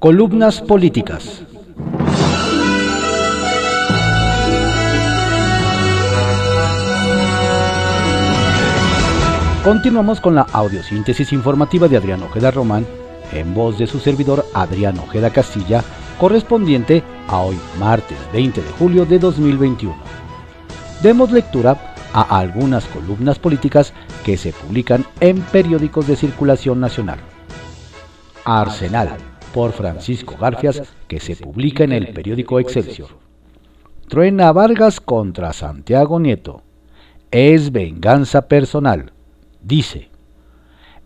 Columnas políticas. Continuamos con la audiosíntesis informativa de Adrián Ojeda Román, en voz de su servidor Adrián Ojeda Castilla, correspondiente a hoy, martes 20 de julio de 2021. Demos lectura a algunas columnas políticas que se publican en periódicos de circulación nacional. Arsenal, por Francisco Garfias, que se publica en el periódico Excelsior. Truena Vargas contra Santiago Nieto. Es venganza personal dice,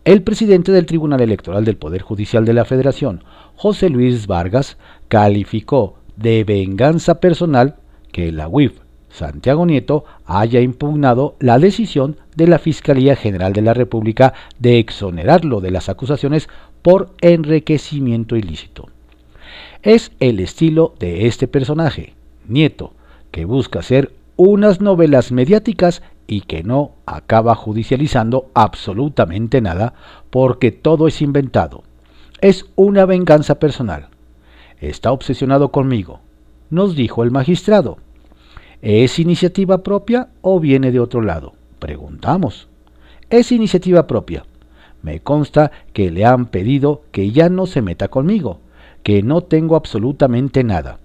el presidente del Tribunal Electoral del Poder Judicial de la Federación, José Luis Vargas, calificó de venganza personal que la UIF Santiago Nieto haya impugnado la decisión de la Fiscalía General de la República de exonerarlo de las acusaciones por enriquecimiento ilícito. Es el estilo de este personaje, Nieto, que busca ser unas novelas mediáticas y que no acaba judicializando absolutamente nada porque todo es inventado. Es una venganza personal. Está obsesionado conmigo, nos dijo el magistrado. ¿Es iniciativa propia o viene de otro lado? Preguntamos. Es iniciativa propia. Me consta que le han pedido que ya no se meta conmigo, que no tengo absolutamente nada.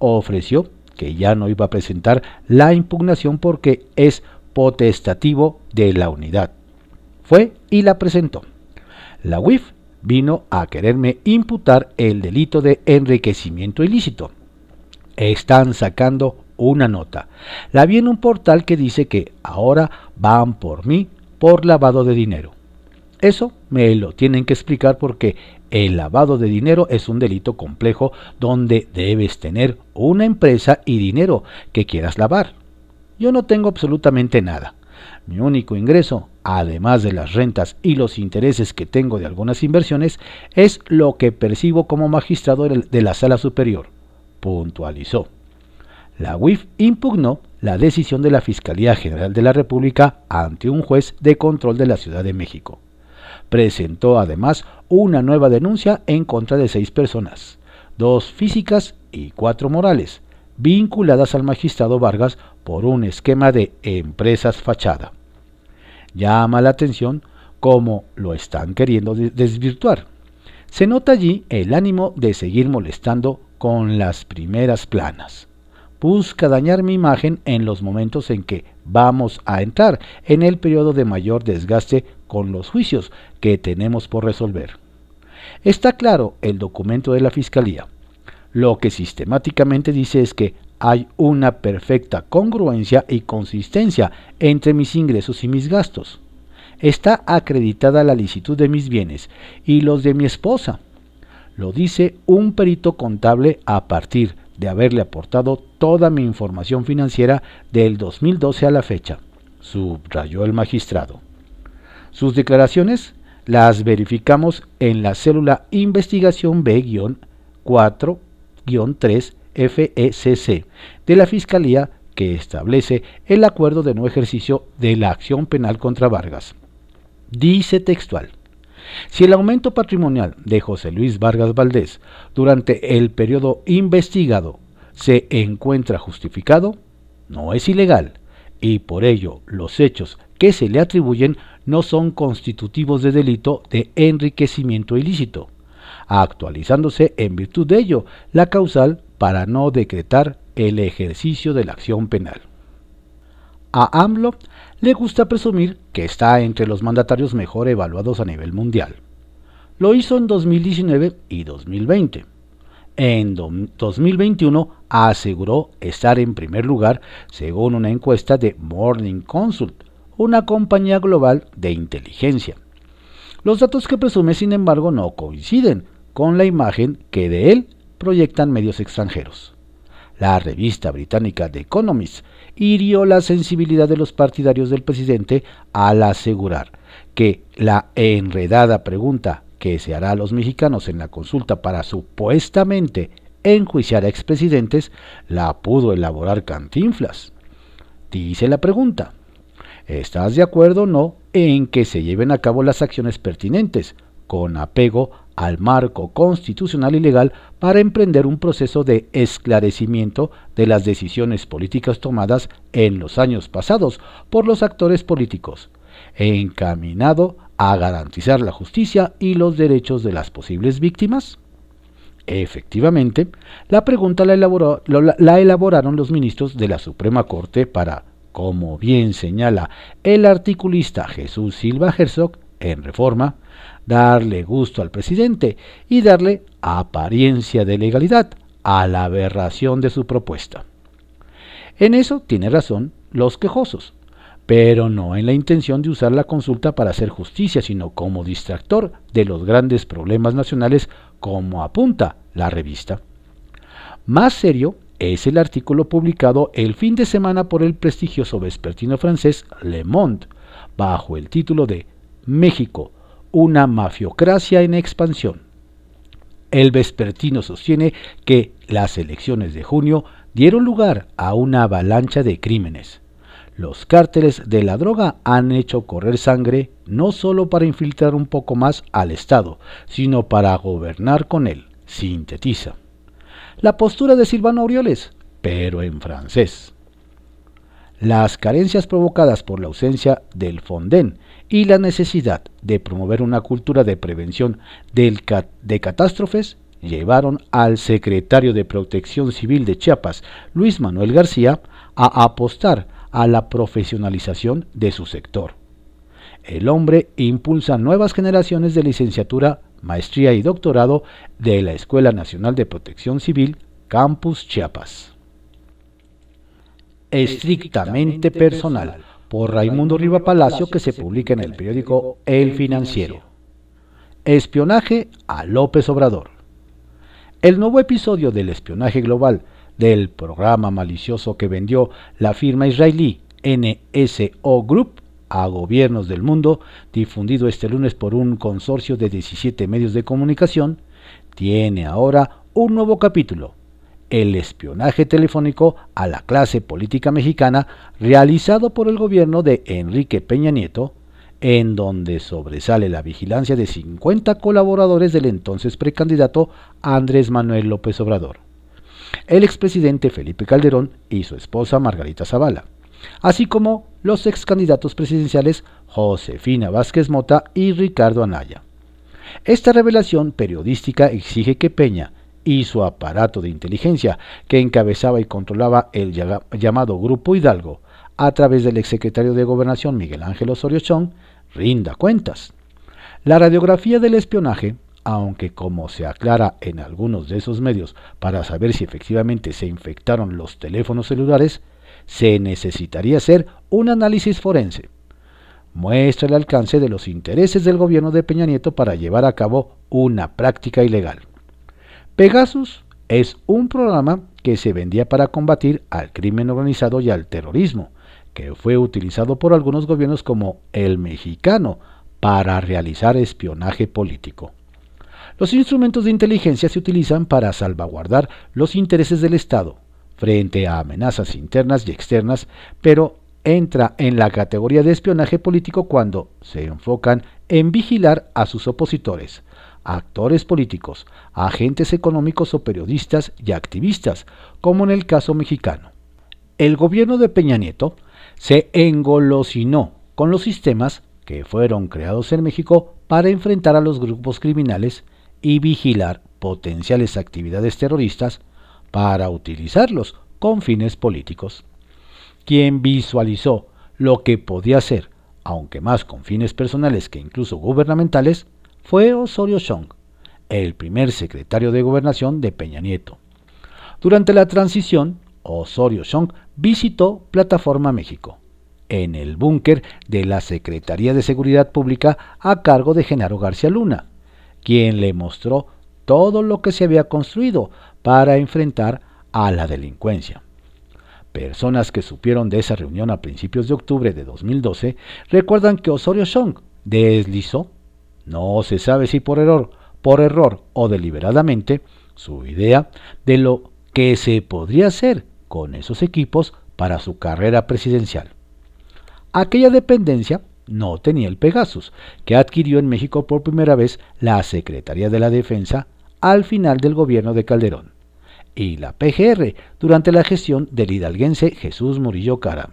Ofreció que ya no iba a presentar la impugnación porque es potestativo de la unidad. Fue y la presentó. La UIF vino a quererme imputar el delito de enriquecimiento ilícito. Están sacando una nota. La vi en un portal que dice que ahora van por mí por lavado de dinero. Eso me lo tienen que explicar porque el lavado de dinero es un delito complejo donde debes tener una empresa y dinero que quieras lavar. Yo no tengo absolutamente nada. Mi único ingreso, además de las rentas y los intereses que tengo de algunas inversiones, es lo que percibo como magistrado de la sala superior, puntualizó. La UIF impugnó la decisión de la Fiscalía General de la República ante un juez de control de la Ciudad de México. Presentó además una nueva denuncia en contra de seis personas, dos físicas y cuatro morales, vinculadas al magistrado Vargas por un esquema de empresas fachada. Llama la atención cómo lo están queriendo desvirtuar. Se nota allí el ánimo de seguir molestando con las primeras planas. Busca dañar mi imagen en los momentos en que vamos a entrar en el periodo de mayor desgaste con los juicios que tenemos por resolver. Está claro el documento de la Fiscalía lo que sistemáticamente dice es que hay una perfecta congruencia y consistencia entre mis ingresos y mis gastos. Está acreditada la licitud de mis bienes y los de mi esposa. Lo dice un perito contable a partir de haberle aportado toda mi información financiera del 2012 a la fecha, subrayó el magistrado. Sus declaraciones las verificamos en la célula investigación B-4 3 FECC de la Fiscalía que establece el acuerdo de no ejercicio de la acción penal contra Vargas. Dice textual, si el aumento patrimonial de José Luis Vargas Valdés durante el periodo investigado se encuentra justificado, no es ilegal y por ello los hechos que se le atribuyen no son constitutivos de delito de enriquecimiento ilícito actualizándose en virtud de ello la causal para no decretar el ejercicio de la acción penal. A AMLO le gusta presumir que está entre los mandatarios mejor evaluados a nivel mundial. Lo hizo en 2019 y 2020. En 2021 aseguró estar en primer lugar según una encuesta de Morning Consult, una compañía global de inteligencia. Los datos que presume, sin embargo, no coinciden con la imagen que de él proyectan medios extranjeros. La revista británica The Economist hirió la sensibilidad de los partidarios del presidente al asegurar que la enredada pregunta que se hará a los mexicanos en la consulta para supuestamente enjuiciar a expresidentes la pudo elaborar Cantinflas. Dice la pregunta, ¿estás de acuerdo o no en que se lleven a cabo las acciones pertinentes con apego al marco constitucional y legal para emprender un proceso de esclarecimiento de las decisiones políticas tomadas en los años pasados por los actores políticos, encaminado a garantizar la justicia y los derechos de las posibles víctimas? Efectivamente, la pregunta la, elaboraron los ministros de la Suprema Corte para, como bien señala el articulista Jesús Silva Herzog en Reforma, darle gusto al presidente y darle apariencia de legalidad a la aberración de su propuesta. En eso tiene razón los quejosos, pero no en la intención de usar la consulta para hacer justicia, sino como distractor de los grandes problemas nacionales, como apunta la revista. Más serio es el artículo publicado el fin de semana por el prestigioso vespertino francés Le Monde, bajo el título de México, una mafiocracia en expansión. El vespertino sostiene que las elecciones de junio dieron lugar a una avalancha de crímenes. Los cárteles de la droga han hecho correr sangre no solo para infiltrar un poco más al Estado, sino para gobernar con él, sintetiza. La postura de Silvano Aureoles, pero en francés. Las carencias provocadas por la ausencia del Fonden y la necesidad de promover una cultura de prevención de catástrofes llevaron al secretario de Protección Civil de Chiapas, Luis Manuel García, a apostar a la profesionalización de su sector. El hombre impulsa nuevas generaciones de licenciatura, maestría y doctorado de la Escuela Nacional de Protección Civil, Campus Chiapas. Estrictamente personal por Raimundo Riva Palacio que se publica en el periódico El Financiero. Espionaje a López Obrador. El nuevo episodio del espionaje global del programa malicioso que vendió la firma israelí NSO Group a gobiernos del mundo, difundido este lunes por un consorcio de 17 medios de comunicación, tiene ahora un nuevo capítulo el espionaje telefónico a la clase política mexicana realizado por el gobierno de Enrique Peña Nieto, en donde sobresale la vigilancia de 50 colaboradores del entonces precandidato Andrés Manuel López Obrador, el expresidente Felipe Calderón y su esposa Margarita Zavala, así como los excandidatos presidenciales Josefina Vázquez Mota y Ricardo Anaya. Esta revelación periodística exige que Peña, y su aparato de inteligencia, que encabezaba y controlaba el llamado Grupo Hidalgo, a través del exsecretario de Gobernación Miguel Ángel Osorio Chong, rinda cuentas. La radiografía del espionaje, aunque como se aclara en algunos de esos medios para saber si efectivamente se infectaron los teléfonos celulares, se necesitaría hacer un análisis forense. Muestra el alcance de los intereses del gobierno de Peña Nieto para llevar a cabo una práctica ilegal. Pegasus es un programa que se vendía para combatir al crimen organizado y al terrorismo, que fue utilizado por algunos gobiernos como el mexicano para realizar espionaje político. Los instrumentos de inteligencia se utilizan para salvaguardar los intereses del Estado frente a amenazas internas y externas, pero entra en la categoría de espionaje político cuando se enfocan en vigilar a sus opositores, actores políticos, agentes económicos o periodistas y activistas, como en el caso mexicano. El gobierno de Peña Nieto se engolosinó con los sistemas que fueron creados en México para enfrentar a los grupos criminales y vigilar potenciales actividades terroristas para utilizarlos con fines políticos. Quien visualizó lo que podía ser, aunque más con fines personales que incluso gubernamentales, fue Osorio Chong, el primer secretario de gobernación de Peña Nieto. Durante la transición, Osorio Chong visitó Plataforma México, en el búnker de la Secretaría de Seguridad Pública a cargo de Genaro García Luna, quien le mostró todo lo que se había construido para enfrentar a la delincuencia. Personas que supieron de esa reunión a principios de octubre de 2012 recuerdan que Osorio Chong deslizó no se sabe si por error, por error o deliberadamente, su idea de lo que se podría hacer con esos equipos para su carrera presidencial. Aquella dependencia no tenía el Pegasus, que adquirió en México por primera vez la Secretaría de la Defensa al final del gobierno de Calderón, y la PGR durante la gestión del hidalguense Jesús Murillo Caram.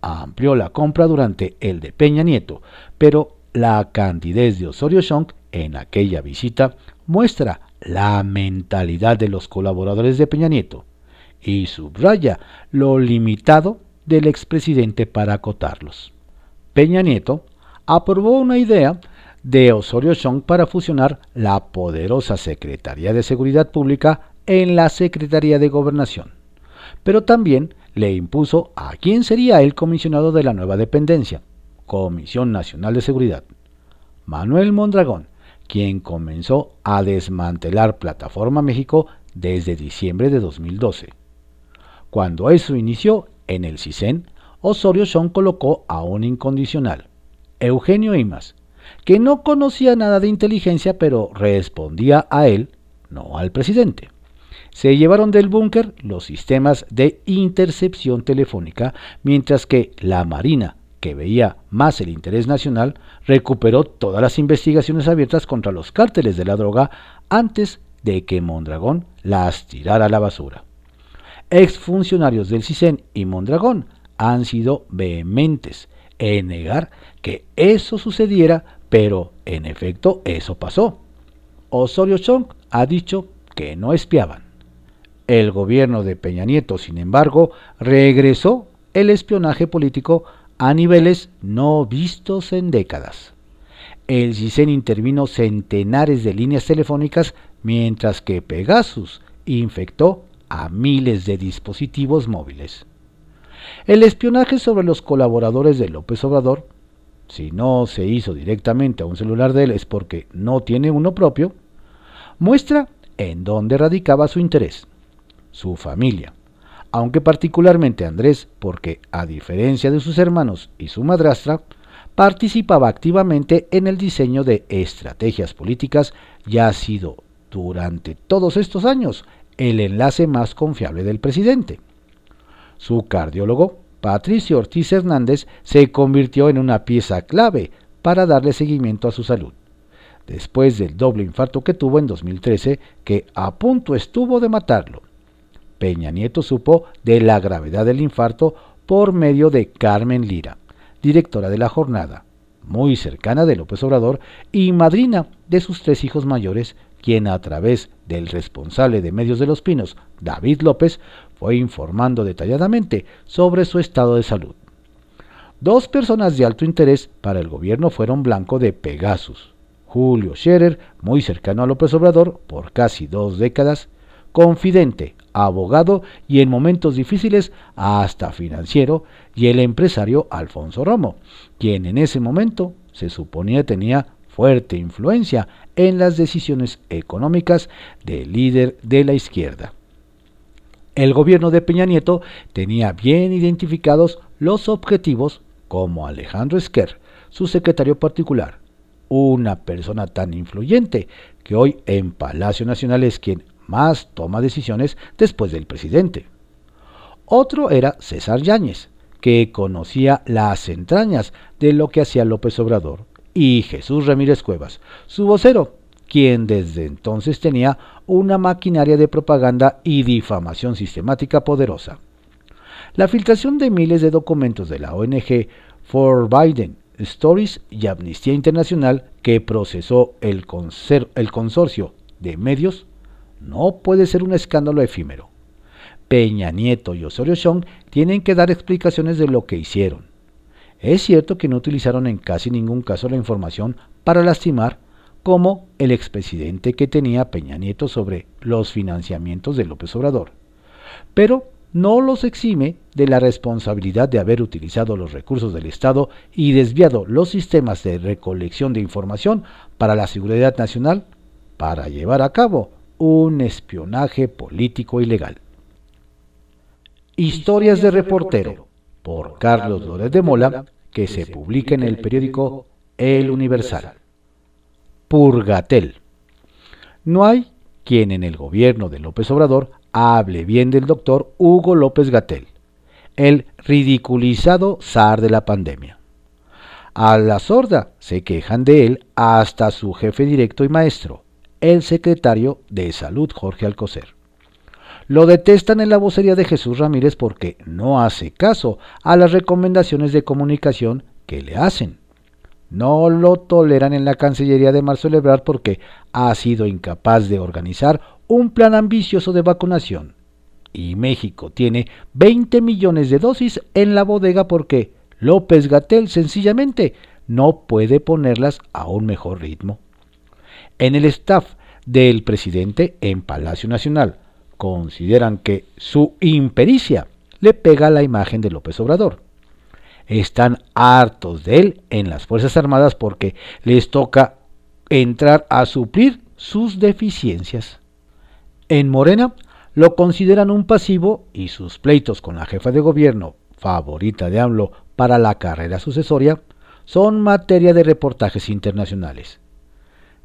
Amplió la compra durante el de Peña Nieto, pero la candidez de Osorio Chong en aquella visita muestra la mentalidad de los colaboradores de Peña Nieto y subraya lo limitado del expresidente para acotarlos. Peña Nieto aprobó una idea de Osorio Chong para fusionar la poderosa Secretaría de Seguridad Pública en la Secretaría de Gobernación, pero también le impuso a quién sería el comisionado de la nueva dependencia, Comisión Nacional de Seguridad, Manuel Mondragón, quien comenzó a desmantelar Plataforma México desde diciembre de 2012. Cuando eso inició en el CISEN, Osorio Chong colocó a un incondicional, Eugenio Imas, que no conocía nada de inteligencia pero respondía a él, no al presidente. Se llevaron del búnker los sistemas de intercepción telefónica, mientras que la Marina, que veía más el interés nacional, recuperó todas las investigaciones abiertas contra los cárteles de la droga antes de que Mondragón las tirara a la basura. Exfuncionarios del CISEN y Mondragón han sido vehementes en negar que eso sucediera, pero en efecto eso pasó. Osorio Chong ha dicho que no espiaban. El gobierno de Peña Nieto, sin embargo, regresó el espionaje político a niveles no vistos en décadas. El CISEN intervino centenares de líneas telefónicas mientras que Pegasus infectó a miles de dispositivos móviles. El espionaje sobre los colaboradores de López Obrador, si no se hizo directamente a un celular de él es porque no tiene uno propio, muestra en dónde radicaba su interés, su familia, aunque particularmente Andrés, porque a diferencia de sus hermanos y su madrastra, participaba activamente en el diseño de estrategias políticas y ha sido durante todos estos años el enlace más confiable del presidente. Su cardiólogo, Patricio Ortiz Hernández, se convirtió en una pieza clave para darle seguimiento a su salud, después del doble infarto que tuvo en 2013 que a punto estuvo de matarlo. Peña Nieto supo de la gravedad del infarto por medio de Carmen Lira, directora de la jornada, muy cercana de López Obrador y madrina de sus tres hijos mayores, quien a través del responsable de Medios de los Pinos, David López, fue informando detalladamente sobre su estado de salud. Dos personas de alto interés para el gobierno fueron blanco de Pegasus. Julio Scherer, muy cercano a López Obrador por casi dos décadas, confidente, abogado y en momentos difíciles hasta financiero, y el empresario Alfonso Romo, quien en ese momento se suponía tenía fuerte influencia en las decisiones económicas del líder de la izquierda. El gobierno de Peña Nieto tenía bien identificados los objetivos como Alejandro Esquer, su secretario particular, una persona tan influyente que hoy en Palacio Nacional es quien más toma decisiones después del presidente. Otro era César Yáñez, que conocía las entrañas de lo que hacía López Obrador, y Jesús Ramírez Cuevas, su vocero, quien desde entonces tenía una maquinaria de propaganda y difamación sistemática poderosa. La filtración de miles de documentos de la ONG For Biden Stories y Amnistía Internacional que procesó el, el consorcio de medios no puede ser un escándalo efímero. Peña Nieto y Osorio Chong tienen que dar explicaciones de lo que hicieron. Es cierto que no utilizaron en casi ningún caso la información para lastimar, como el expresidente que tenía Peña Nieto sobre los financiamientos de López Obrador. Pero no los exime de la responsabilidad de haber utilizado los recursos del Estado y desviado los sistemas de recolección de información para la seguridad nacional para llevar a cabo un espionaje político ilegal. Historias de reportero por Carlos Lórez de Mola, que se publica en el periódico El Universal. Purgatel. No hay quien en el gobierno de López Obrador hable bien del doctor Hugo López Gatel, el ridiculizado zar de la pandemia. A la sorda se quejan de él hasta su jefe directo y maestro, el secretario de Salud Jorge Alcocer. Lo detestan en la vocería de Jesús Ramírez porque no hace caso a las recomendaciones de comunicación que le hacen. No lo toleran en la Cancillería de Marcelo Ebrard porque ha sido incapaz de organizar un plan ambicioso de vacunación. Y México tiene 20 millones de dosis en la bodega porque López Gatel sencillamente no puede ponerlas a un mejor ritmo. En el staff del presidente en Palacio Nacional consideran que su impericia le pega la imagen de López Obrador. Están hartos de él en las Fuerzas Armadas porque les toca entrar a suplir sus deficiencias. En Morena lo consideran un pasivo y sus pleitos con la jefa de gobierno, favorita de AMLO, para la carrera sucesoria son materia de reportajes internacionales.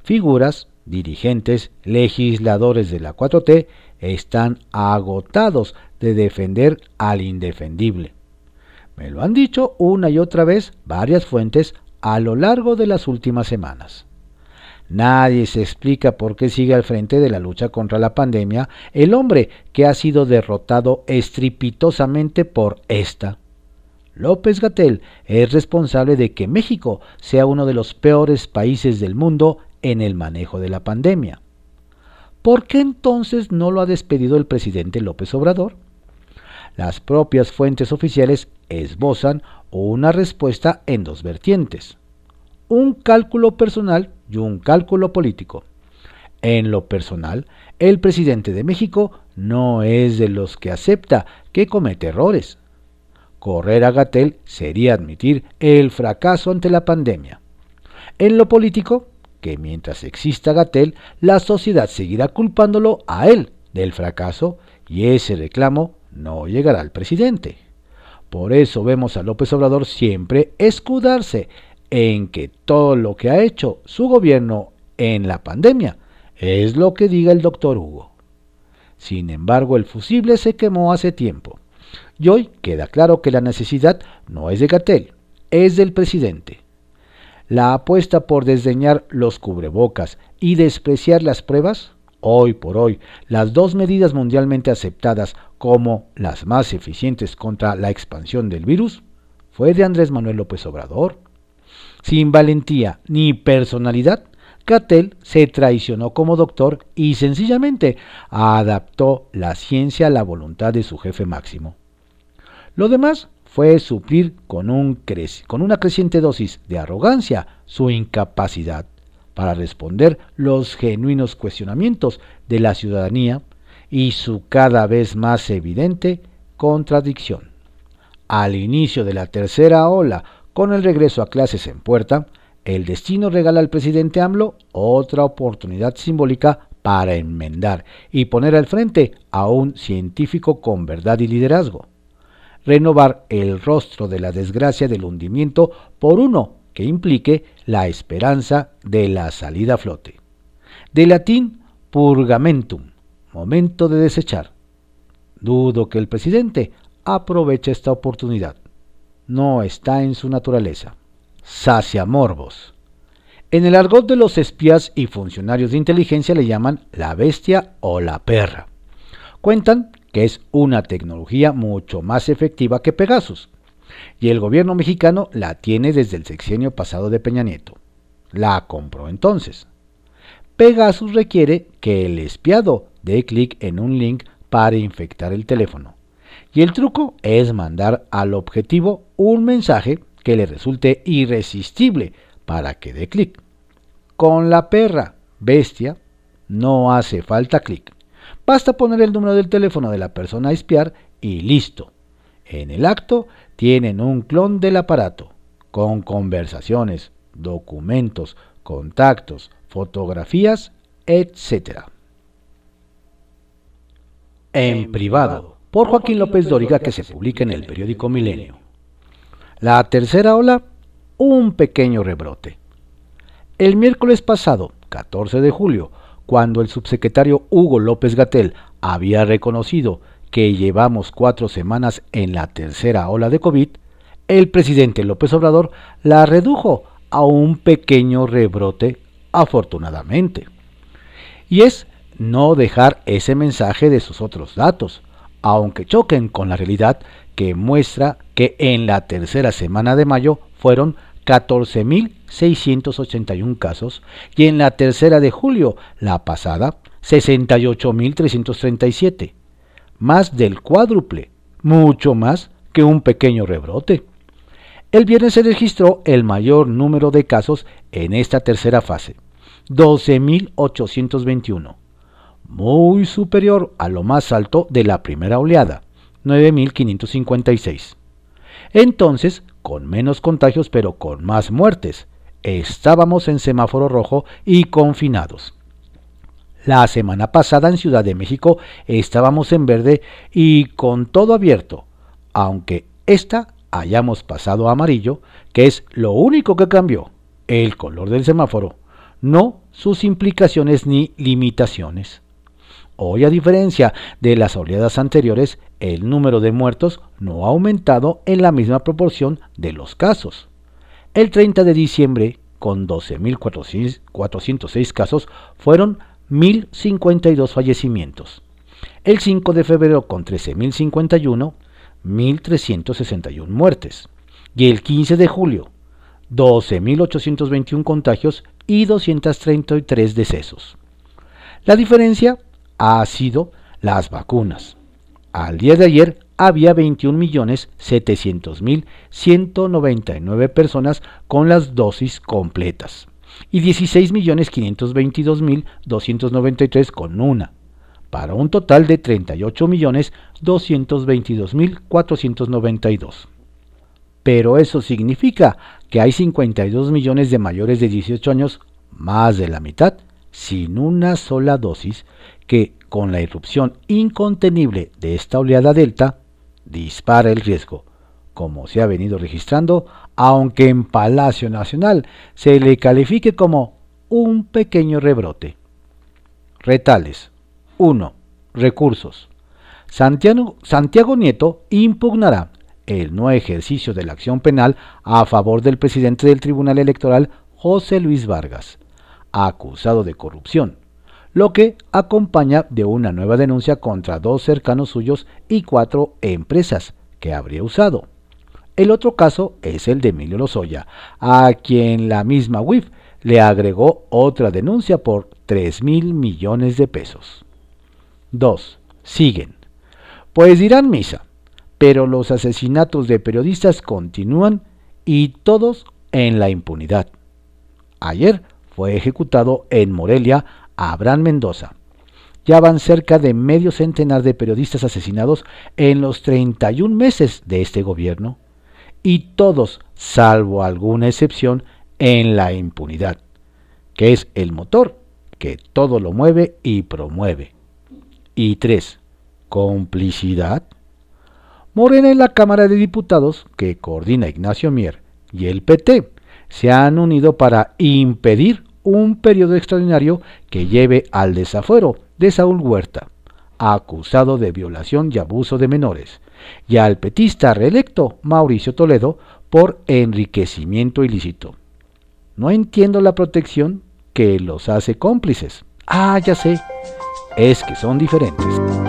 Figuras, dirigentes, legisladores de la 4T están agotados de defender al indefendible. Me lo han dicho una y otra vez varias fuentes a lo largo de las últimas semanas. Nadie se explica por qué sigue al frente de la lucha contra la pandemia el hombre que ha sido derrotado estripitosamente por esta López Gatel es responsable de que México sea uno de los peores países del mundo en el manejo de la pandemia. ¿Por qué entonces no lo ha despedido el presidente López Obrador? Las propias fuentes oficiales esbozan una respuesta en dos vertientes. Un cálculo personal y un cálculo político. En lo personal, el presidente de México no es de los que acepta que comete errores Correr a Gatel sería admitir el fracaso ante la pandemia. En lo político, que mientras exista Gatel, la sociedad seguirá culpándolo a él del fracaso y ese reclamo no llegará al presidente. Por eso vemos a López Obrador siempre escudarse en que todo lo que ha hecho su gobierno en la pandemia es lo que diga el doctor Hugo. Sin embargo, el fusible se quemó hace tiempo. Y hoy queda claro que la necesidad no es de Gatel, es del presidente. La apuesta por desdeñar los cubrebocas y despreciar las pruebas, hoy por hoy, las dos medidas mundialmente aceptadas como las más eficientes contra la expansión del virus, fue de Andrés Manuel López Obrador. Sin valentía ni personalidad, Gatel se traicionó como doctor y sencillamente adaptó la ciencia a la voluntad de su jefe máximo. Lo demás fue suplir con, un con una creciente dosis de arrogancia su incapacidad para responder los genuinos cuestionamientos de la ciudadanía y su cada vez más evidente contradicción. Al inicio de la tercera ola, con el regreso a clases en puerta, el destino regala al presidente AMLO otra oportunidad simbólica para enmendar y poner al frente a un científico con verdad y liderazgo renovar el rostro de la desgracia del hundimiento por uno que implique la esperanza de la salida a flote. De latín purgamentum, momento de desechar. Dudo que el presidente aproveche esta oportunidad. No está en su naturaleza. Sacia morbos. En el argot de los espías y funcionarios de inteligencia le llaman la bestia o la perra. Cuentan que es una tecnología mucho más efectiva que Pegasus. Y el gobierno mexicano la tiene desde el sexenio pasado de Peña Nieto. La compró entonces. Pegasus requiere que el espiado dé clic en un link para infectar el teléfono. Y el truco es mandar al objetivo un mensaje que le resulte irresistible para que dé clic. Con la perra bestia no hace falta clic. Basta poner el número del teléfono de la persona a espiar y listo. En el acto tienen un clon del aparato, con conversaciones, documentos, contactos, fotografías, etc. En privado, por Joaquín López Dóriga, que se publica en el periódico Milenio. La tercera ola, un pequeño rebrote. El miércoles pasado, 14 de julio, cuando el subsecretario Hugo López Gatel había reconocido que llevamos cuatro semanas en la tercera ola de COVID, el presidente López Obrador la redujo a un pequeño rebrote, afortunadamente. Y es no dejar ese mensaje de sus otros datos, aunque choquen con la realidad que muestra que en la tercera semana de mayo fueron 14.681 casos y en la tercera de julio, la pasada, 68.337, más del cuádruple, mucho más que un pequeño rebrote. El viernes se registró el mayor número de casos en esta tercera fase, 12.821, muy superior a lo más alto de la primera oleada, 9.556. Entonces, con menos contagios pero con más muertes, estábamos en semáforo rojo y confinados. La semana pasada en Ciudad de México estábamos en verde y con todo abierto, aunque esta hayamos pasado a amarillo, que es lo único que cambió, el color del semáforo, no sus implicaciones ni limitaciones. Hoy, a diferencia de las oleadas anteriores, el número de muertos no ha aumentado en la misma proporción de los casos. El 30 de diciembre, con 12.406 casos, fueron 1.052 fallecimientos. El 5 de febrero, con 13.051, 1.361 muertes. Y el 15 de julio, 12.821 contagios y 233 decesos. La diferencia ha sido las vacunas. Al día de ayer había 21.700.199 personas con las dosis completas y 16.522.293 con una para un total de 38.222.492. Pero eso significa que hay 52 millones de mayores de 18 años, más de la mitad, sin una sola dosis, que con la irrupción incontenible de esta oleada delta, dispara el riesgo, como se ha venido registrando, aunque en Palacio Nacional se le califique como un pequeño rebrote. Retales 1. Recursos. Santiago, Santiago Nieto impugnará el no ejercicio de la acción penal a favor del presidente del Tribunal Electoral, José Luis Vargas, acusado de corrupción, lo que acompaña de una nueva denuncia contra dos cercanos suyos y cuatro empresas que habría usado. El otro caso es el de Emilio Lozoya, a quien la misma UIF le agregó otra denuncia por 3 mil millones de pesos. 2. Siguen. Pues dirán misa, pero los asesinatos de periodistas continúan y todos en la impunidad. Ayer fue ejecutado en Morelia Abraham Mendoza. Ya van cerca de medio centenar de periodistas asesinados en los 31 meses de este gobierno, y todos, salvo alguna excepción, en la impunidad, que es el motor que todo lo mueve y promueve. Y 3. Complicidad. Morena en la Cámara de Diputados, que coordina Ignacio Mier, y el PT se han unido para impedir un periodo extraordinario que lleve al desafuero de Saúl Huerta, acusado de violación y abuso de menores, y al petista reelecto Mauricio Toledo por enriquecimiento ilícito. No entiendo la protección que los hace cómplices. Ah, ya sé es que son diferentes.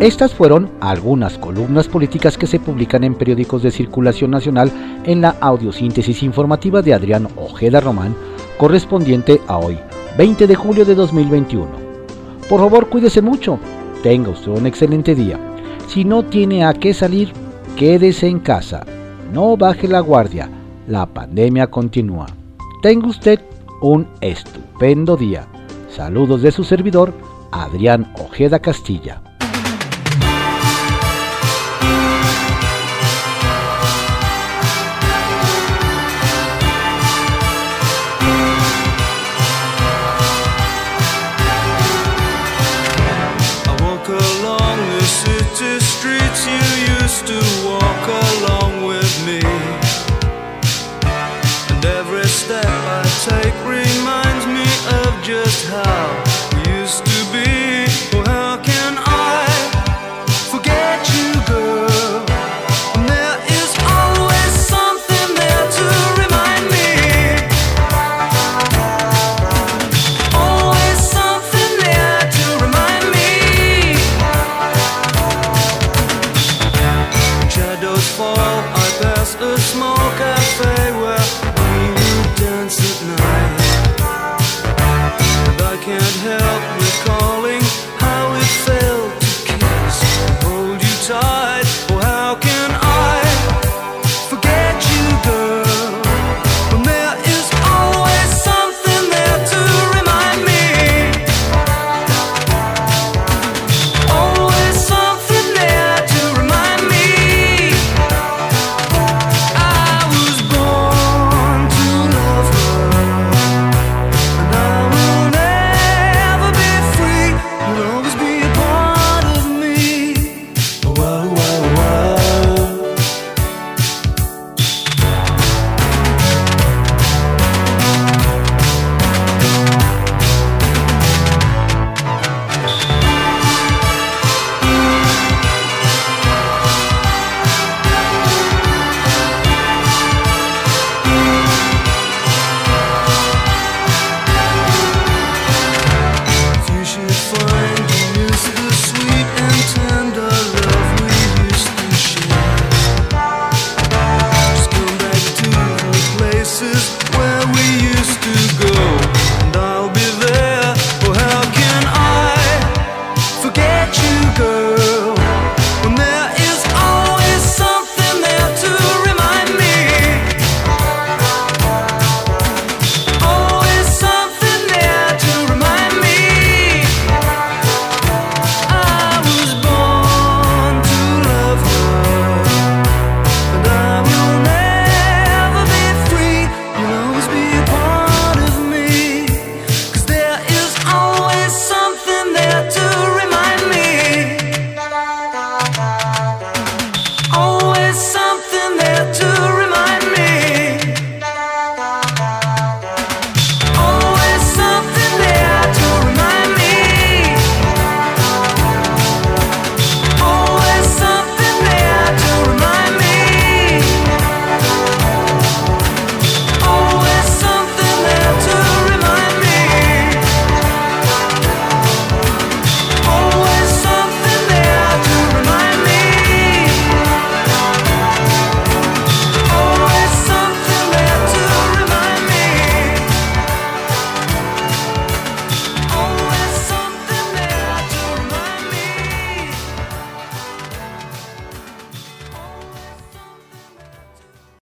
Estas fueron algunas columnas políticas que se publican en periódicos de circulación nacional en la audiosíntesis informativa de Adrián Ojeda Román, correspondiente a hoy, 20 de julio de 2021. Por favor, cuídese mucho. Tenga usted un excelente día. Si no tiene a qué salir, quédese en casa. No baje la guardia. La pandemia continúa. Tenga usted un estupendo día. Saludos de su servidor, Adrián Ojeda Castilla.